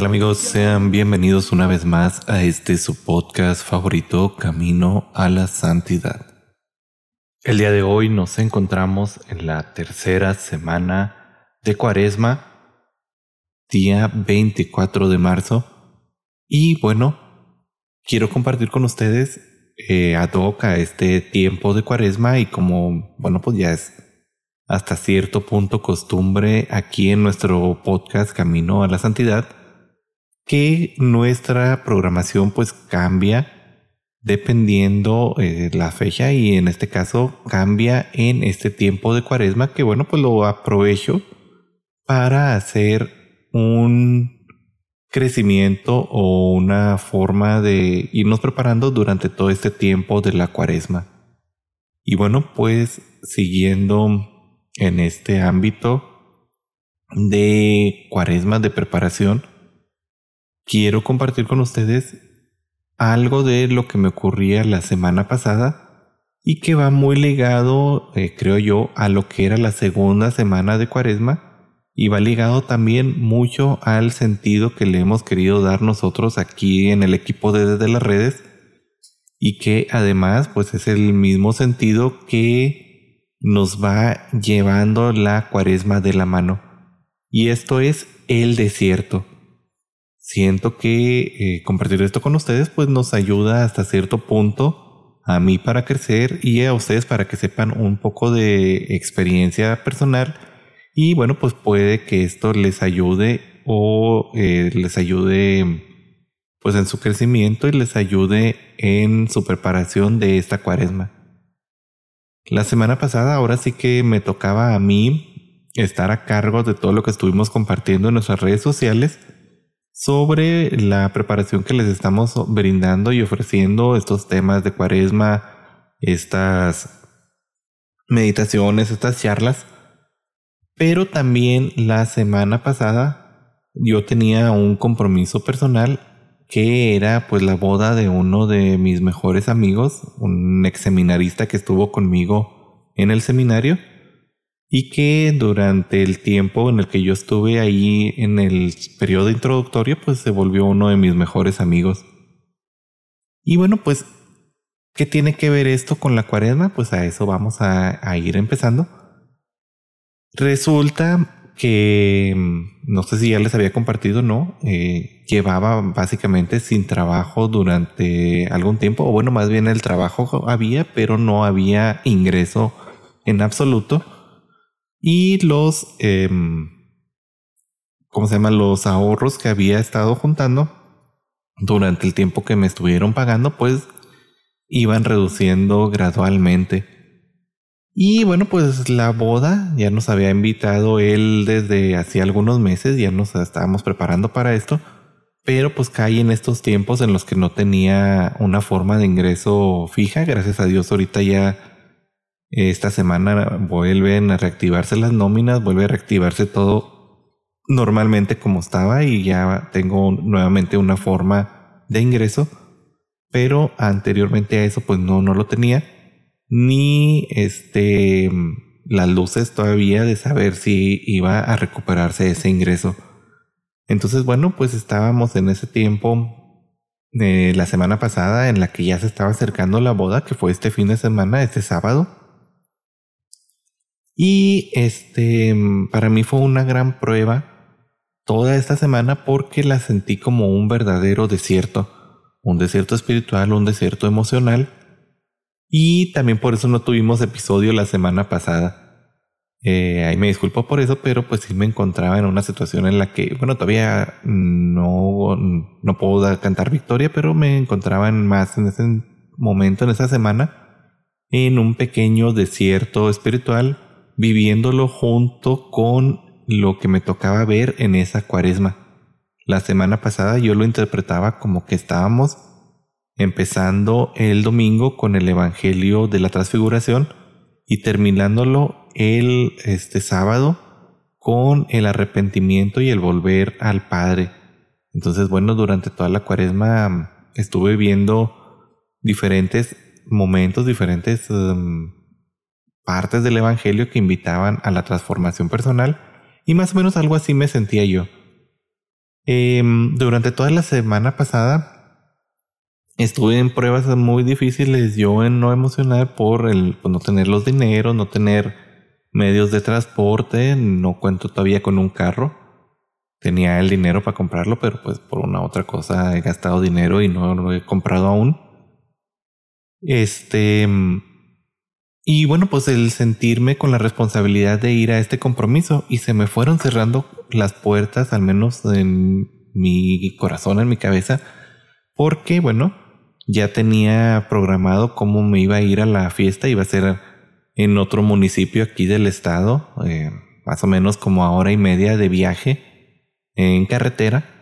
tal amigos? Sean bienvenidos una vez más a este su podcast favorito, Camino a la Santidad. El día de hoy nos encontramos en la tercera semana de Cuaresma día 24 de marzo. Y bueno, quiero compartir con ustedes eh, ad hoc este tiempo de cuaresma y como, bueno, pues ya es hasta cierto punto costumbre aquí en nuestro podcast Camino a la Santidad, que nuestra programación pues cambia dependiendo eh, la fecha y en este caso cambia en este tiempo de cuaresma que bueno pues lo aprovecho para hacer un crecimiento o una forma de irnos preparando durante todo este tiempo de la cuaresma. Y bueno, pues siguiendo en este ámbito de cuaresma de preparación, quiero compartir con ustedes algo de lo que me ocurría la semana pasada y que va muy ligado, eh, creo yo, a lo que era la segunda semana de cuaresma y va ligado también mucho al sentido que le hemos querido dar nosotros aquí en el equipo de Desde las Redes y que además pues es el mismo sentido que nos va llevando la cuaresma de la mano. Y esto es el desierto. Siento que eh, compartir esto con ustedes pues nos ayuda hasta cierto punto a mí para crecer y a ustedes para que sepan un poco de experiencia personal y bueno, pues puede que esto les ayude o eh, les ayude pues en su crecimiento y les ayude en su preparación de esta cuaresma. La semana pasada ahora sí que me tocaba a mí estar a cargo de todo lo que estuvimos compartiendo en nuestras redes sociales sobre la preparación que les estamos brindando y ofreciendo estos temas de cuaresma, estas meditaciones, estas charlas. Pero también la semana pasada yo tenía un compromiso personal que era pues la boda de uno de mis mejores amigos, un ex seminarista que estuvo conmigo en el seminario y que durante el tiempo en el que yo estuve ahí en el periodo introductorio pues se volvió uno de mis mejores amigos. Y bueno pues, ¿qué tiene que ver esto con la cuaresma? Pues a eso vamos a, ir empezando. Resulta que, mm, no sé si ya les había compartido, ¿no? Eh, llevaba básicamente sin trabajo durante algún tiempo, o bueno, más bien el trabajo había, pero no había ingreso en absoluto. Y los, em, ¿cómo se llama? Los ahorros que había estado juntando durante el tiempo que me estuvieron pagando, pues iban reduciendo gradualmente. Y bueno, pues la boda ya nos había invitado él desde hace algunos meses, ya nos estábamos preparando para esto, pero pues caí en estos tiempos en los que no tenía una forma de ingreso fija. Gracias a Dios ahorita ya esta semana vuelven a reactivarse las nóminas, vuelve a reactivarse todo normalmente como estaba y ya tengo nuevamente una forma de ingreso, pero anteriormente a eso pues no, no lo tenía ni este las luces todavía de saber si iba a recuperarse ese ingreso. Entonces, bueno, pues estábamos en ese tiempo de la semana pasada en la que ya se estaba acercando la boda, que fue este fin de semana, este sábado. Y este, para mí fue una gran prueba toda esta semana porque la sentí como un verdadero desierto, un desierto espiritual, un desierto emocional y también por eso no tuvimos episodio la semana pasada. Eh, ahí me disculpo por eso, pero pues sí me encontraba en una situación en la que, bueno, todavía no, no puedo cantar victoria, pero me encontraba más en ese momento, en esa semana, en un pequeño desierto espiritual, viviéndolo junto con lo que me tocaba ver en esa cuaresma. La semana pasada yo lo interpretaba como que estábamos empezando el domingo con el Evangelio de la Transfiguración y terminándolo el este sábado con el arrepentimiento y el volver al Padre. Entonces, bueno, durante toda la cuaresma estuve viendo diferentes momentos, diferentes em, partes del Evangelio que invitaban a la transformación personal y más o menos algo así me sentía yo. Em, durante toda la semana pasada estuve en pruebas muy difíciles yo en no emocionar por el pues, no tener los dineros, no tener medios de transporte, no cuento todavía con un carro. Tenía el dinero para comprarlo, pero pues por una otra cosa he gastado dinero y no lo he comprado aún. Este, y bueno, pues el sentirme con la responsabilidad de ir a este compromiso y se me fueron cerrando las puertas, al menos en mi corazón, en mi cabeza, porque bueno, ya tenía programado cómo me iba a ir a la fiesta, iba a ser en otro municipio aquí del estado, eh, más o menos como a hora y media de viaje en carretera.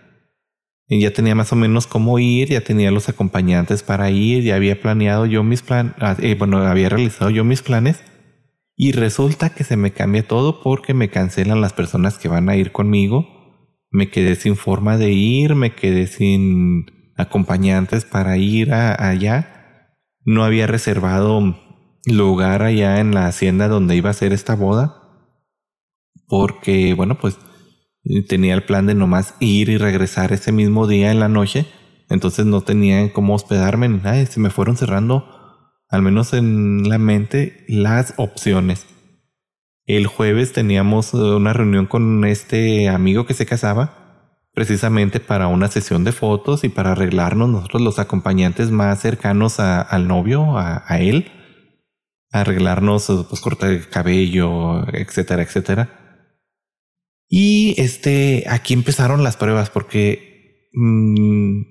Ya tenía más o menos cómo ir, ya tenía los acompañantes para ir, ya había planeado yo mis planes, ah, eh, bueno, había realizado yo mis planes. Y resulta que se me cambia todo porque me cancelan las personas que van a ir conmigo. Me quedé sin forma de ir, me quedé sin acompañantes para ir allá. No había reservado lugar allá en la hacienda donde iba a ser esta boda. Porque, bueno, pues tenía el plan de nomás ir y regresar ese mismo día en la noche. Entonces no tenía cómo hospedarme ni nada. se me fueron cerrando, al menos en la mente, las opciones. El jueves teníamos eh, una reunión con este amigo que se casaba, precisamente para una sesión de fotos y para arreglarnos nosotros los acompañantes más cercanos al novio, a, a él, arreglarnos, pues cortar el cabello, etcétera, etcétera. Y este, aquí empezaron las pruebas porque, mm,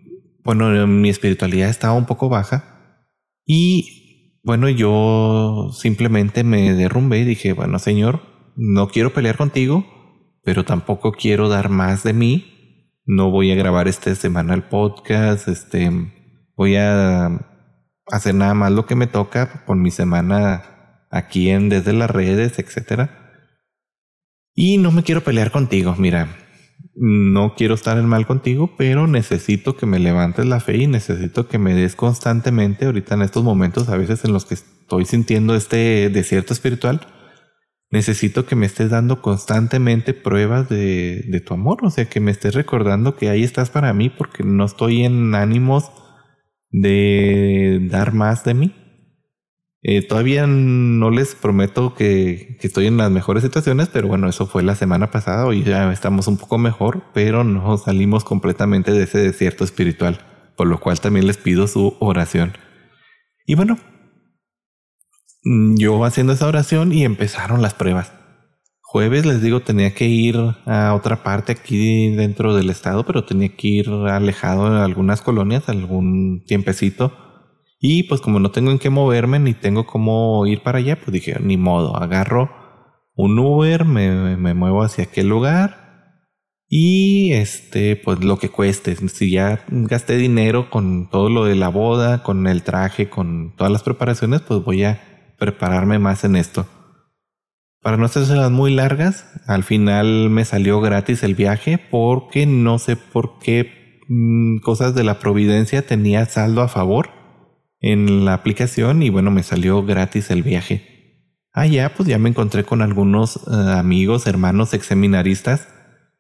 bueno, mi espiritualidad estaba un poco baja y bueno, yo simplemente me derrumbé y dije, bueno, Señor, no quiero pelear contigo, pero tampoco quiero dar más de mí. No voy a grabar esta semana el podcast, este, voy a hacer nada más lo que me toca con mi semana aquí en desde las redes, etcétera. Y no me quiero pelear contigo, mira, no quiero estar en mal contigo, pero necesito que me levantes la fe y necesito que me des constantemente, ahorita en estos momentos, a veces en los que estoy sintiendo este desierto espiritual, necesito que me estés dando constantemente pruebas de, de tu amor, o sea, que me estés recordando que ahí estás para mí porque no estoy en ánimos de dar más de mí. Eh, todavía no les prometo que, estoy en las mejores situaciones, pero bueno, eso fue la semana pasada. Hoy ya estamos un poco mejor, pero no salimos completamente de ese desierto espiritual, por lo cual también les pido su oración. Y bueno, yo haciendo esa oración y empezaron las pruebas. Jueves les digo tenía que ir a otra parte aquí dentro del estado, pero tenía que ir alejado de algunas colonias, algún tiempecito y pues como no tengo en qué moverme ni tengo cómo ir para allá, pues dije, ni modo, agarro un Uber, me, me muevo hacia aquel lugar y este, pues lo que cueste. Si ya gasté dinero con todo lo de la boda, con el traje, con todas las preparaciones, pues voy a prepararme más en esto. Para no hacerse muy largas, al final me salió gratis el viaje porque no sé por qué mm, cosas de la providencia tenía saldo a favor en la aplicación y bueno, me salió gratis el viaje. Allá pues ya me encontré con algunos eh, amigos, hermanos exseminaristas.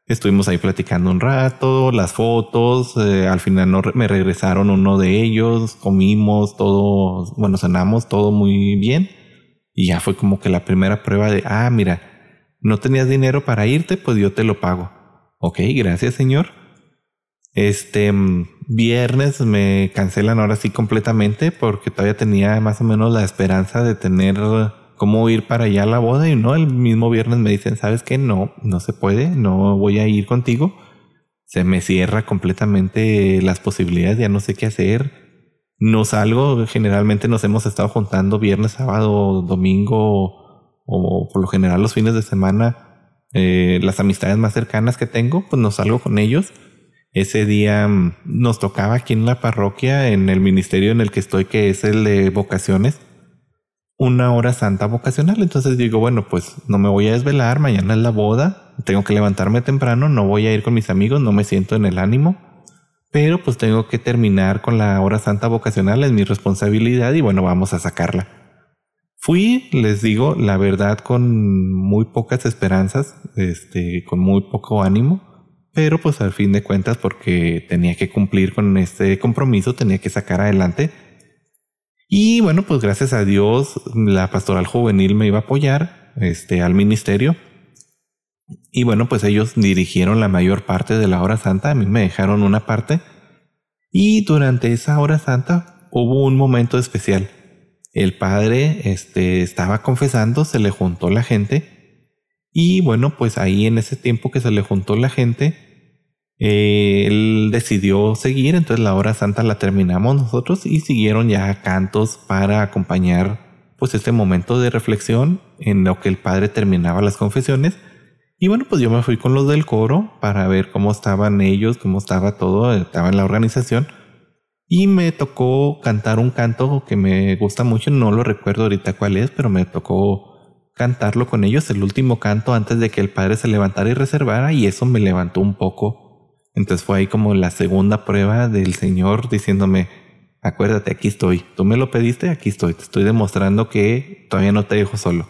Estuvimos ahí platicando un rato, las fotos, eh, al final me regresaron uno de ellos, comimos todo, bueno, cenamos todo muy bien. Y ya fue como que la primera prueba de, ah, mira, no tenías dinero para irte, pues yo te lo pago. Ok, gracias señor. Este mm, viernes me cancelan ahora sí completamente porque todavía tenía más o menos la esperanza de tener cómo ir para allá a la boda y no, el mismo viernes me dicen, ¿sabes qué? No, no se puede, no voy a ir contigo. Se me cierra completamente las posibilidades, ya no sé qué hacer. No salgo, generalmente nos hemos estado juntando viernes, sábado, domingo o por lo general los fines de semana. Eh, las amistades más cercanas que tengo, pues no salgo con ellos ese día mm, nos tocaba aquí en la parroquia, en el ministerio en el que estoy, que es el de vocaciones, una hora santa vocacional. Entonces digo, bueno, pues no me voy a desvelar, mañana es la boda, tengo que levantarme temprano, no voy a ir con mis amigos, no me siento en el ánimo. pero pues tengo que terminar con la hora santa vocacional, es mi responsabilidad y bueno, vamos a sacarla. Fui, les digo, la verdad, con muy pocas esperanzas, este, con muy poco ánimo, pero pues al fin de cuentas, porque tenía que cumplir con este compromiso, tenía que sacar adelante. Y bueno, pues gracias a Dios, la pastoral juvenil me iba a apoyar, este, al ministerio. Y bueno, pues ellos dirigieron la mayor parte de la hora santa, a mí me dejaron una parte. Y durante esa hora santa hubo un momento especial el padre este, estaba confesando, se le juntó la gente y bueno, pues ahí en ese tiempo que se le juntó la gente, eh, él decidió seguir, entonces la hora santa la terminamos nosotros y siguieron ya cantos para acompañar pues este momento de reflexión en lo que el padre terminaba las confesiones. Y bueno, pues yo me fui con los del coro para ver cómo estaban ellos, cómo estaba todo, estaba en la organización. Y me tocó cantar un canto que me gusta mucho, no lo recuerdo ahorita cuál es, pero me tocó cantarlo con ellos, el último canto antes de que el padre se levantara y reservara, y eso me levantó un poco. Entonces fue ahí como la segunda prueba del Señor diciéndome, acuérdate, aquí estoy, tú me lo pediste, aquí estoy, te estoy demostrando que todavía no te dejo solo.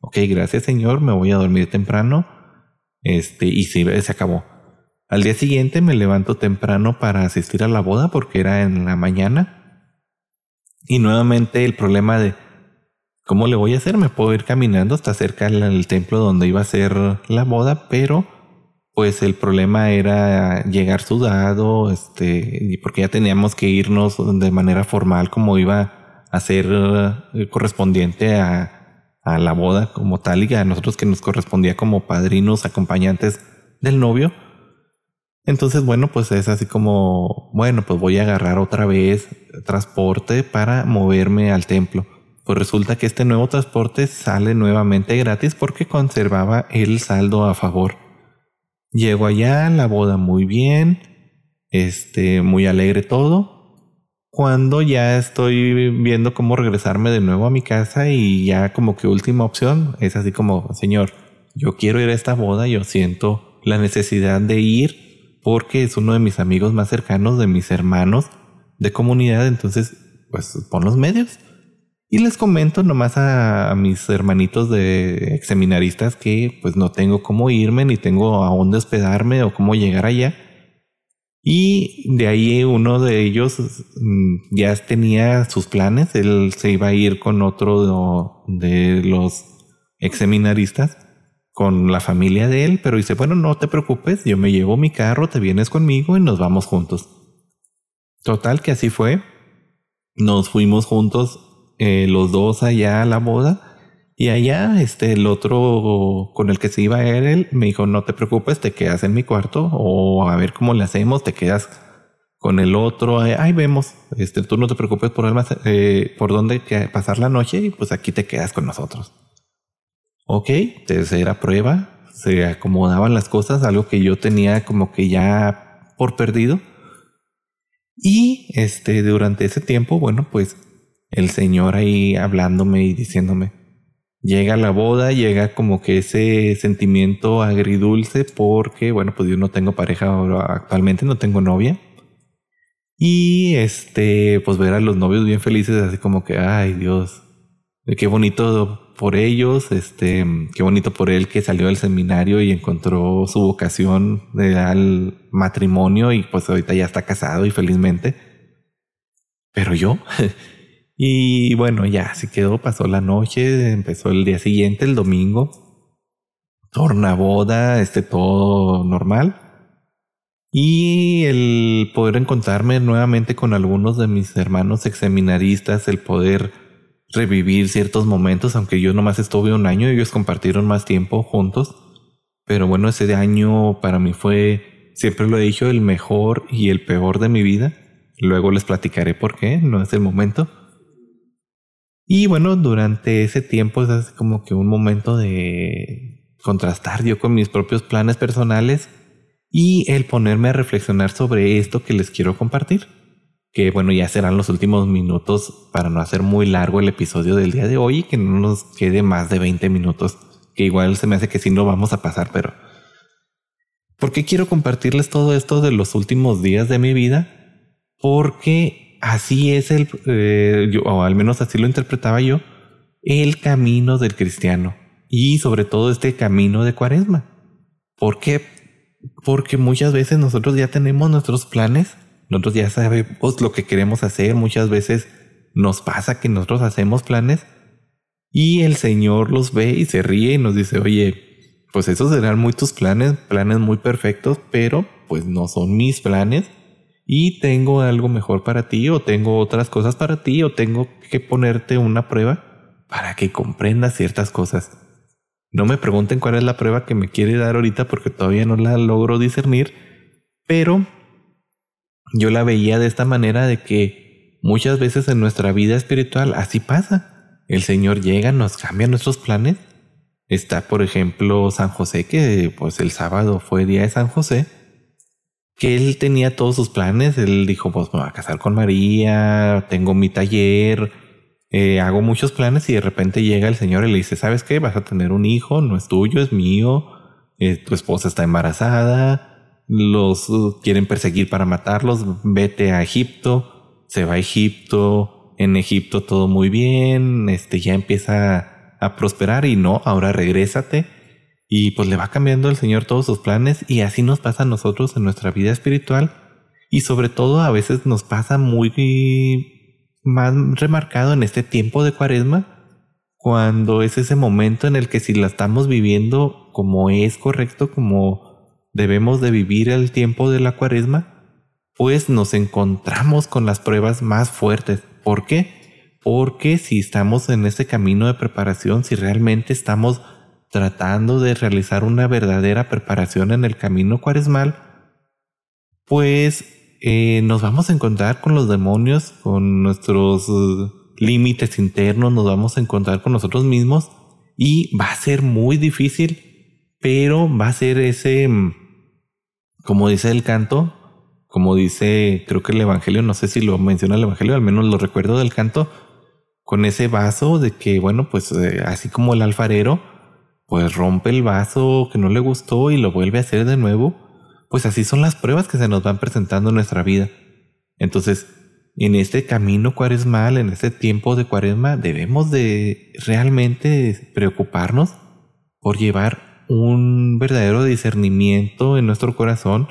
Ok, gracias Señor, me voy a dormir temprano. Este, y sí, se acabó. Al día siguiente me levanto temprano para asistir a la boda porque era en la mañana. Y nuevamente el problema de cómo le voy a hacer, me puedo ir caminando hasta cerca del templo donde iba a ser la boda, pero pues el problema era llegar sudado, este, porque ya teníamos que irnos de manera formal como iba a ser eh, correspondiente a, a la boda como tal y a nosotros que nos correspondía como padrinos acompañantes del novio entonces, bueno, pues es así como, bueno, pues voy a agarrar otra vez transporte para moverme al templo. Pues resulta que este nuevo transporte sale nuevamente gratis porque conservaba el saldo a favor. Llego allá, la boda muy bien, este, muy alegre todo. Cuando ya estoy viendo cómo regresarme de nuevo a mi casa y ya como que última opción es así como, señor, yo quiero ir a esta boda, yo siento la necesidad de ir porque es uno de mis amigos más cercanos, de mis hermanos de comunidad, entonces pues pon los medios. Y les comento nomás a, mis hermanitos de seminaristas que pues no tengo cómo irme, ni tengo a dónde hospedarme o cómo llegar allá. Y de ahí uno de ellos mm, ya tenía sus planes, él se iba a ir con otro de los ex seminaristas con la familia de él, pero dice, bueno, no te preocupes, yo me llevo mi carro, te vienes conmigo y nos vamos juntos. Total que así fue. Nos fuimos juntos eh, los dos allá a la boda y allá este el otro con el que se iba a ir él me dijo, no te preocupes, te quedas en mi cuarto o a ver cómo le hacemos, te quedas con el otro, ahí vemos, este, tú no te preocupes por, el, eh, por dónde pasar la noche y pues aquí te quedas con nosotros. Ok, tercera prueba, se acomodaban las cosas, algo que yo tenía como que ya por perdido. Y este, durante ese tiempo, bueno, pues el Señor ahí hablándome y diciéndome, llega la boda, llega como que ese sentimiento agridulce porque, bueno, pues yo no tengo pareja actualmente, no tengo novia. Y este, pues ver a los novios bien felices, así como que, ay Dios, qué bonito por ellos, este, qué bonito por él que salió del seminario y encontró su vocación al matrimonio y pues ahorita ya está casado y felizmente. Pero yo, y bueno, ya se quedó, pasó la noche, empezó el día siguiente, el domingo, torna boda, este todo normal. Y el poder encontrarme nuevamente con algunos de mis hermanos exseminaristas, el poder revivir ciertos momentos, aunque yo nomás estuve un año, ellos compartieron más tiempo juntos. Pero bueno, ese año para mí fue, siempre lo he dicho, el mejor y el peor de mi vida. Luego les platicaré por qué, no es el momento. Y bueno, durante ese tiempo es como que un momento de contrastar yo con mis propios planes personales y el ponerme a reflexionar sobre esto que les quiero compartir que bueno, ya serán los últimos minutos para no hacer muy largo el episodio del día de hoy y que no nos quede más de 20 minutos, que igual se me hace que sí no vamos a pasar, pero... ¿Por qué quiero compartirles todo esto de los últimos días de mi vida? Porque así es el, eh, o al menos así lo interpretaba yo, el camino del cristiano y sobre todo este camino de cuaresma. ¿Por? Porque muchas veces nosotros ya tenemos nuestros planes, nosotros ya sabemos lo que queremos hacer, muchas veces nos pasa que nosotros hacemos planes y el Señor los ve y se ríe y nos dice, oye, pues esos serán muy tus planes, planes muy perfectos, pero pues no son mis planes y tengo algo mejor para ti o tengo otras cosas para ti o tengo que ponerte una prueba para que comprendas ciertas cosas. No me pregunten cuál es la prueba que me quiere dar ahorita porque todavía no la logro discernir, pero yo la veía de esta manera de que muchas veces en nuestra vida espiritual así pasa. El Señor llega, nos cambia nuestros planes. Está, por ejemplo, San José, que pues el sábado fue día de San José, que él tenía todos sus planes. Él dijo, pues me voy a casar con María, tengo mi taller, eh, hago muchos planes y de repente llega el Señor y le dice, ¿sabes qué? Vas a tener un hijo, no es tuyo, es mío, eh, tu esposa está embarazada, los uh, quieren perseguir para matarlos, vete a Egipto, se va a Egipto, en Egipto todo muy bien, este ya empieza a prosperar y no, ahora regrésate. Y pues le va cambiando el Señor todos sus planes y así nos pasa a nosotros en nuestra vida espiritual. Y sobre todo a veces nos pasa muy más remarcado en este tiempo de cuaresma, cuando es ese momento en el que si la estamos viviendo como es correcto, como debemos de vivir el tiempo de la cuaresma, pues nos encontramos con las pruebas más fuertes. ¿Por qué? Porque si estamos en ese camino de preparación, si realmente estamos tratando de realizar una verdadera preparación en el camino cuaresmal, pues eh, nos vamos a encontrar con los demonios, con nuestros uh, límites internos, nos vamos a encontrar con nosotros mismos y va a ser muy difícil, pero va a ser ese, mm, como dice el canto, como dice, creo que el Evangelio, no sé si lo menciona el Evangelio, al menos lo recuerdo del canto, con ese vaso de que, bueno, pues eh, así como el alfarero, pues rompe el vaso que no le gustó y lo vuelve a hacer de nuevo pues así son las pruebas que se nos van presentando en nuestra vida. Entonces, en este camino cuaresmal, en este tiempo de cuaresma, debemos de realmente preocuparnos por llevar un verdadero discernimiento en nuestro corazón,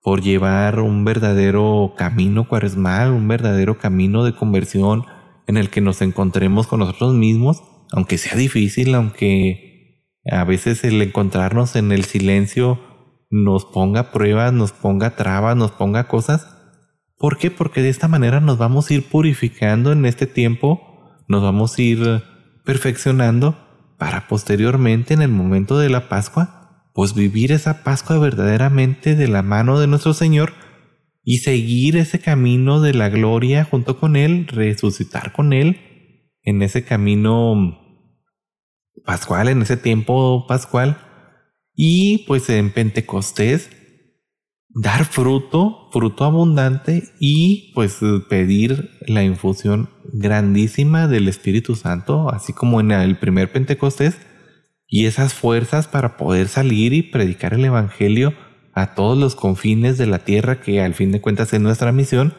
por llevar un verdadero camino cuaresmal, un verdadero camino de conversión en el que nos encontremos con nosotros mismos, aunque sea difícil, aunque a veces el encontrarnos en el silencio nos ponga pruebas, nos ponga trabas, nos ponga cosas. ¿Por qué? Porque de esta manera nos vamos a ir purificando en este tiempo, nos vamos a ir perfeccionando para posteriormente en el momento de la Pascua, pues vivir esa Pascua verdaderamente de la mano de nuestro Señor y seguir ese camino de la gloria junto con Él, resucitar con Él en ese camino pascual, en ese tiempo pascual. Y pues en Pentecostés dar fruto, fruto abundante y pues pedir la infusión grandísima del Espíritu Santo, así como en el primer Pentecostés, y esas fuerzas para poder salir y predicar el Evangelio a todos los confines de la tierra, que al fin de cuentas es nuestra misión.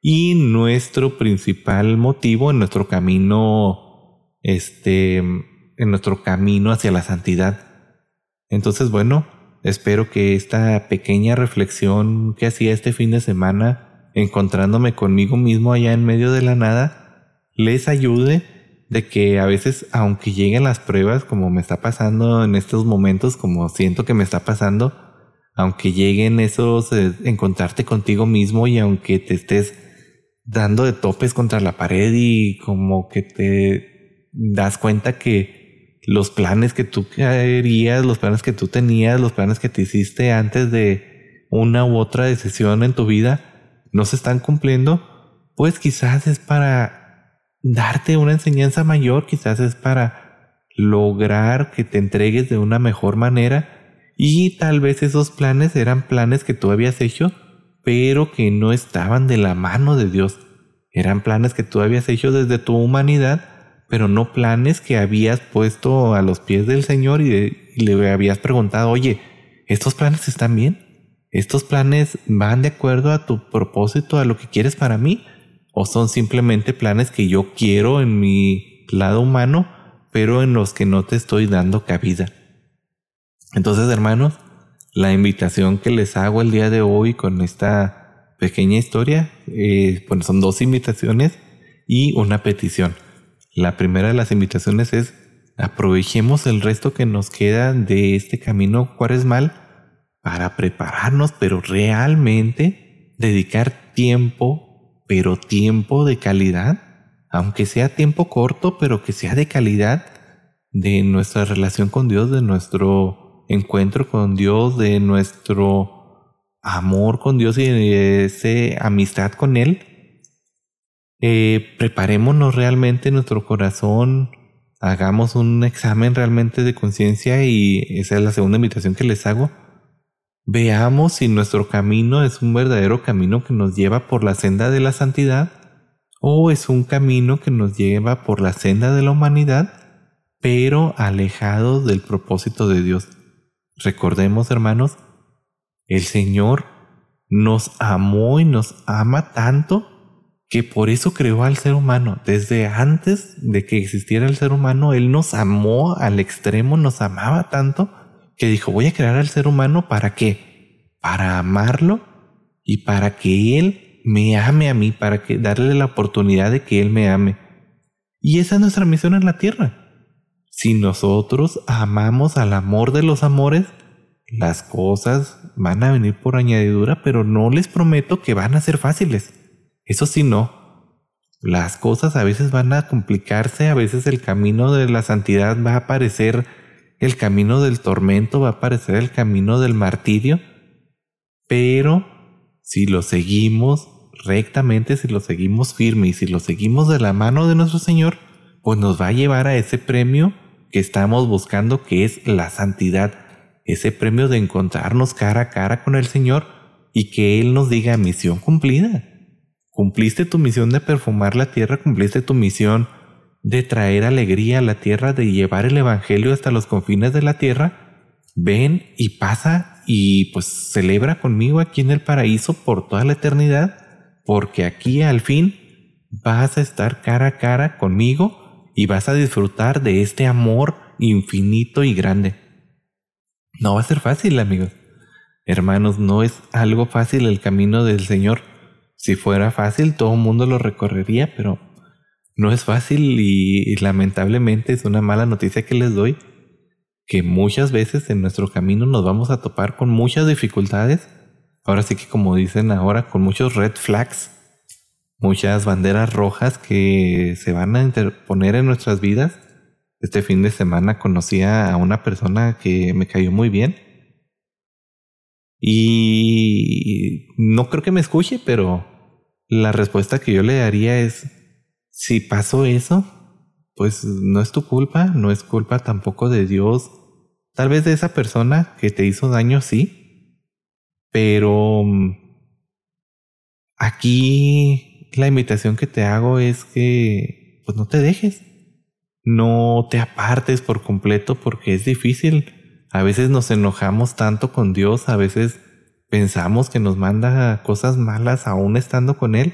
Y nuestro principal motivo en nuestro camino, este, en nuestro camino hacia la santidad. Entonces, bueno, espero que esta pequeña reflexión que hacía este fin de semana, encontrándome conmigo mismo allá en medio de la nada, les ayude de que a veces, aunque lleguen las pruebas, como me está pasando en estos momentos, como siento que me está pasando, aunque lleguen esos, eh, encontrarte contigo mismo y aunque te estés dando de topes contra la pared y como que te das cuenta que los planes que tú querías, los planes que tú tenías, los planes que te hiciste antes de una u otra decisión en tu vida no se están cumpliendo, pues quizás es para darte una enseñanza mayor, quizás es para lograr que te entregues de una mejor manera y tal vez esos planes eran planes que tú habías hecho, pero que no estaban de la mano de Dios. Eran planes que tú habías hecho desde tu humanidad pero no planes que habías puesto a los pies del Señor y, le habías preguntado, oye, estos planes están bien. ¿Estos planes van de acuerdo a tu propósito, a lo que quieres para mí? ¿O son simplemente planes que yo quiero en mi lado humano, pero en los que no te estoy dando cabida? Entonces, hermanos, la invitación que les hago el día de hoy con esta pequeña historia, eh, bueno, son dos invitaciones y una petición. La primera de las invitaciones es aprovechemos el resto que nos queda de este camino cuaresmal para prepararnos, pero realmente dedicar tiempo, pero tiempo de calidad, aunque sea tiempo corto, pero que sea de calidad de nuestra relación con Dios, de nuestro encuentro con Dios, de nuestro amor con Dios y de esa amistad con Él. Eh, preparémonos realmente nuestro corazón, hagamos un examen realmente de conciencia y esa es la segunda invitación que les hago Veamos si nuestro camino es un verdadero camino que nos lleva por la senda de la santidad o es un camino que nos lleva por la senda de la humanidad, pero alejado del propósito de Dios. Recordemos, hermanos, el Señor nos amó y nos ama tanto que por eso creó al ser humano. Desde antes de que existiera el ser humano, Él nos amó al extremo, nos amaba tanto que dijo, voy a crear al ser humano para qué? Para amarlo y para que él me ame a mí, para que darle la oportunidad de que él me ame. Y esa es nuestra misión en la tierra. Si nosotros amamos al amor de los amores, las cosas van a venir por añadidura, pero no les prometo que van a ser fáciles. Eso sí, no. Las cosas a veces van a complicarse, a veces el camino de la santidad va a parecer el camino del tormento va a parecer el camino del martirio, pero si lo seguimos rectamente, si lo seguimos firme y si lo seguimos de la mano de nuestro Señor, pues nos va a llevar a ese premio que estamos buscando, que es la santidad, ese premio de encontrarnos cara a cara con el Señor y que Él nos diga misión cumplida. Cumpliste tu misión de perfumar la tierra, cumpliste tu misión de traer alegría a la tierra, de llevar el Evangelio hasta los confines de la tierra, ven y pasa y pues celebra conmigo aquí en el paraíso por toda la eternidad, porque aquí al fin vas a estar cara a cara conmigo y vas a disfrutar de este amor infinito y grande. No va a ser fácil, amigos. Hermanos, no es algo fácil el camino del Señor. Si fuera fácil, todo el mundo lo recorrería, pero no es fácil y, lamentablemente es una mala noticia que les doy, que muchas veces en nuestro camino nos vamos a topar con muchas dificultades. Ahora sí que como dicen ahora, con muchos red flags, muchas banderas rojas que se van a interponer en nuestras vidas. Este fin de semana conocí a una persona que me cayó muy bien. Y no creo que me escuche, pero la respuesta que yo le daría es, si pasó eso, pues no es tu culpa, no es culpa tampoco de Dios. Tal vez de esa persona que te hizo daño, sí. Pero mm, aquí la invitación que te hago es que pues no te dejes. No te apartes por completo porque es difícil. A veces nos enojamos tanto con Dios, a veces pensamos que nos manda cosas malas aún estando con Él.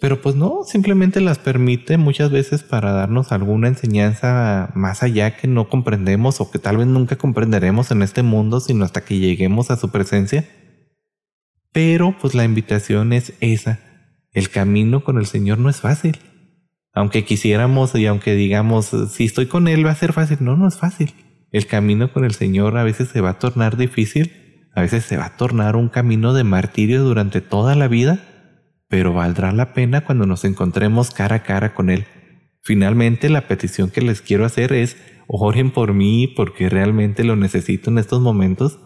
Pero pues no, simplemente las permite muchas veces para darnos alguna enseñanza más allá que no comprendemos o que tal vez nunca comprenderemos en este mundo, sino hasta que lleguemos a su presencia. Pero pues la invitación es esa. El camino con el Señor no es fácil. Aunque quisiéramos y aunque digamos, si estoy con Él va a ser fácil, no, no es fácil. El camino con el Señor a veces se va a tornar difícil, a veces se va a tornar un camino de martirio durante toda la vida pero valdrá la pena cuando nos encontremos cara a cara con Él. Finalmente, la petición que les quiero hacer es, oren por mí porque realmente lo necesito en estos momentos.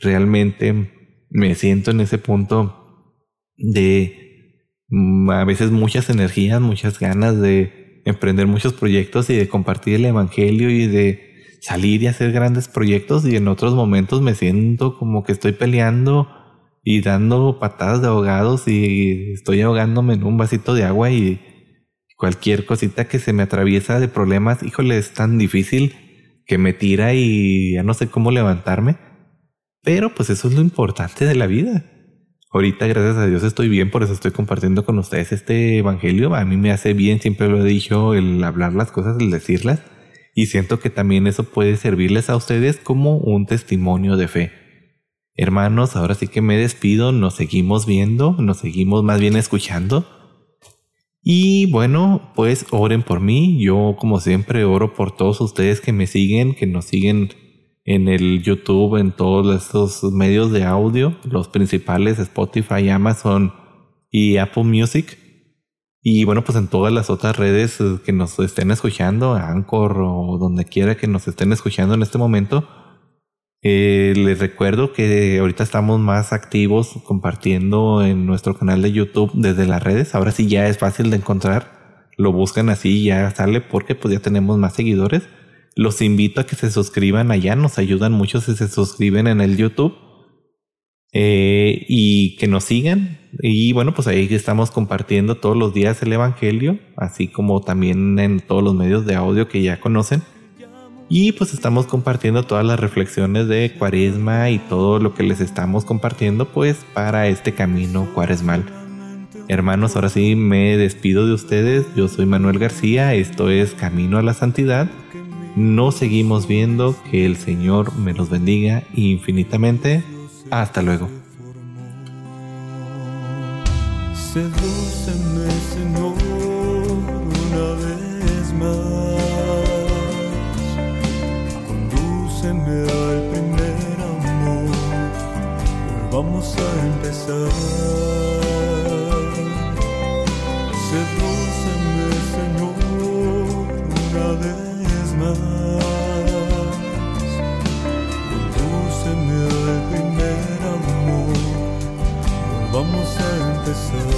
Realmente me siento en ese punto de mm, a veces muchas energías, muchas ganas de emprender muchos proyectos y de compartir el Evangelio y de salir y hacer grandes proyectos y en otros momentos me siento como que estoy peleando y dando patadas de ahogados y estoy ahogándome en un vasito de agua y cualquier cosita que se me atraviesa de problemas, híjole, es tan difícil que me tira y ya no sé cómo levantarme. Pero pues eso es lo importante de la vida. Ahorita, gracias a Dios, estoy bien, por eso estoy compartiendo con ustedes este evangelio. A mí me hace bien, siempre lo he dicho, el hablar las cosas, el decirlas. Y siento que también eso puede servirles a ustedes como un testimonio de fe. Hermanos, ahora sí que me despido, nos seguimos viendo, nos seguimos más bien escuchando. Y bueno, pues oren por mí. Yo como siempre oro por todos ustedes que me siguen, que nos siguen en el YouTube, en todos estos medios de audio, los principales Spotify, Amazon y Apple Music. Y bueno, pues en todas las otras redes eh, que nos estén escuchando, Anchor o donde quiera que nos estén escuchando en este momento. Eh, les recuerdo que ahorita estamos más activos compartiendo en nuestro canal de YouTube desde las redes. Ahora sí ya es fácil de encontrar. Lo buscan así ya sale porque pues ya tenemos más seguidores. Los invito a que se suscriban allá, nos ayudan mucho si se suscriben en el YouTube. Eh, y que nos sigan. Y bueno, pues ahí estamos compartiendo todos los días el Evangelio, así como también en todos los medios de audio que ya conocen. Y pues estamos compartiendo todas las reflexiones de cuaresma y todo lo que les estamos compartiendo pues para este camino cuaresmal. Hermanos, ahora sí me despido de ustedes. Yo soy Manuel García, esto es Camino a la Santidad nos seguimos viendo. Que el Señor me los bendiga infinitamente. Hasta luego. Sedúceme, Señor, una vez más. Condúceme al primer amor. Volvamos a empezar. the.